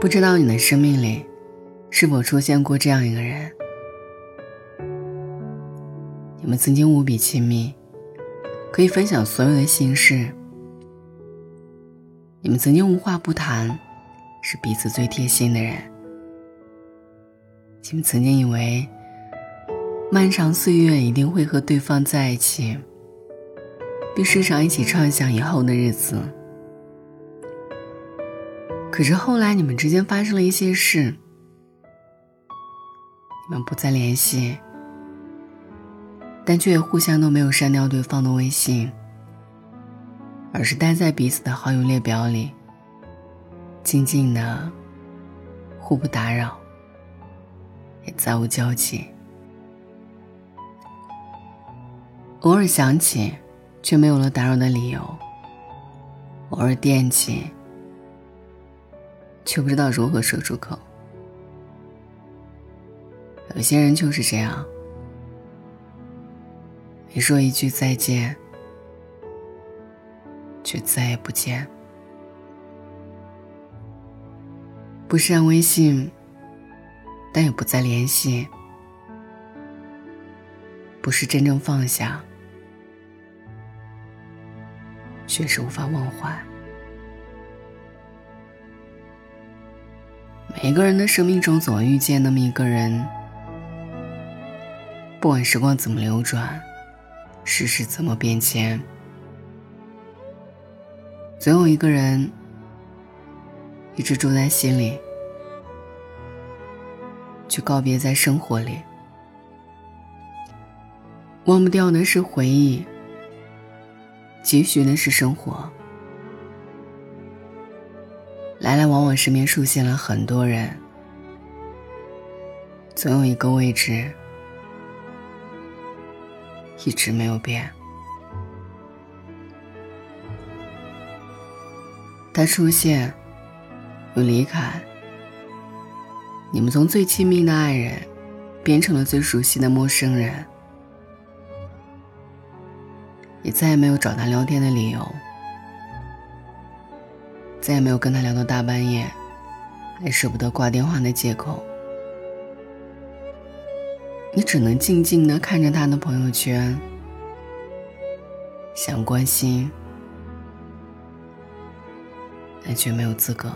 不知道你的生命里是否出现过这样一个人？你们曾经无比亲密，可以分享所有的心事。你们曾经无话不谈，是彼此最贴心的人。你们曾经以为，漫长岁月一定会和对方在一起，并时常一起畅想以后的日子。可是后来，你们之间发生了一些事，你们不再联系，但却也互相都没有删掉对方的微信，而是待在彼此的好友列表里，静静的，互不打扰，也再无交集。偶尔想起，却没有了打扰的理由；偶尔惦记。却不知道如何说出口。有些人就是这样，你说一句再见，却再也不见；不删微信，但也不再联系；不是真正放下，却是无法忘怀。每个人的生命中总会遇见那么一个人，不管时光怎么流转，世事怎么变迁，总有一个人一直住在心里，却告别在生活里。忘不掉的是回忆，继续的是生活。来来往往，身边出现了很多人，总有一个位置一直没有变。他出现，又离开，你们从最亲密的爱人变成了最熟悉的陌生人，也再也没有找他聊天的理由。再也没有跟他聊到大半夜，还舍不得挂电话的借口。你只能静静的看着他的朋友圈，想关心，但却没有资格；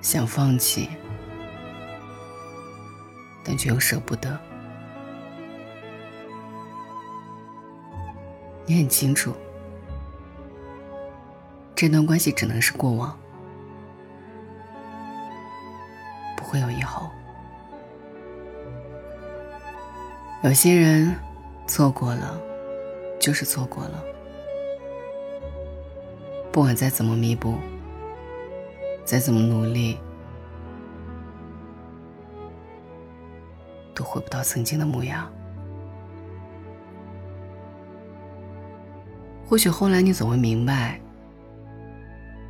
想放弃，但却又舍不得。你很清楚。这段关系只能是过往，不会有以后。有些人错过了，就是错过了，不管再怎么弥补，再怎么努力，都回不到曾经的模样。或许后来你总会明白。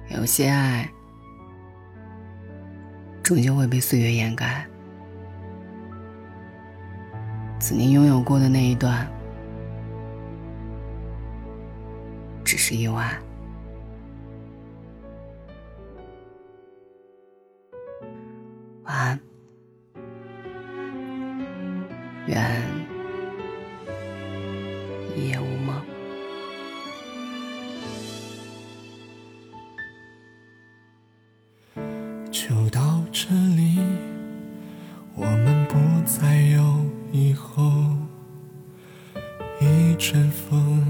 有些爱，终究会被岁月掩盖。曾经拥有过的那一段，只是意外。晚安，愿一夜无阵风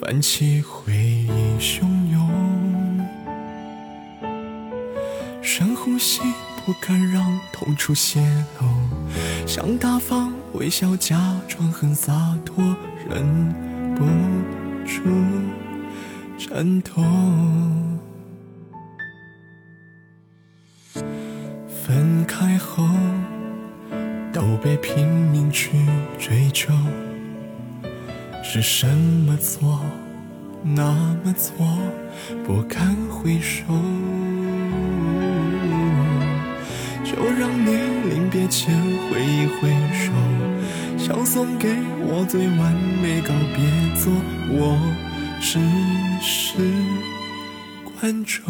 泛起回忆汹涌，深呼吸，不敢让痛处泄露。想大方微笑，假装很洒脱，忍不住颤抖。分开后，都被拼命去追求，是什么错，那么错，不堪回首，就让你临别前挥一挥手，想送给我最完美告别。做我只是观众，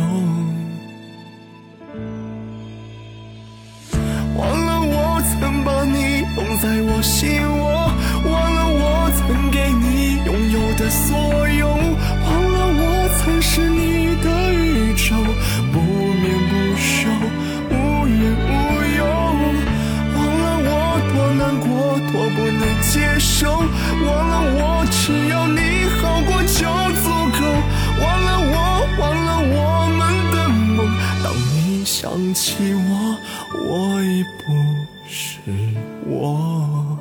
忘了我曾把你捧在我心窝。能给你拥有的所有，忘了我曾是你的宇宙，不眠不休，无怨无忧，忘了我多难过，多不能接受，忘了我只要你好过就足够，忘了我，忘了我们的梦，当你想起我，我已不是我。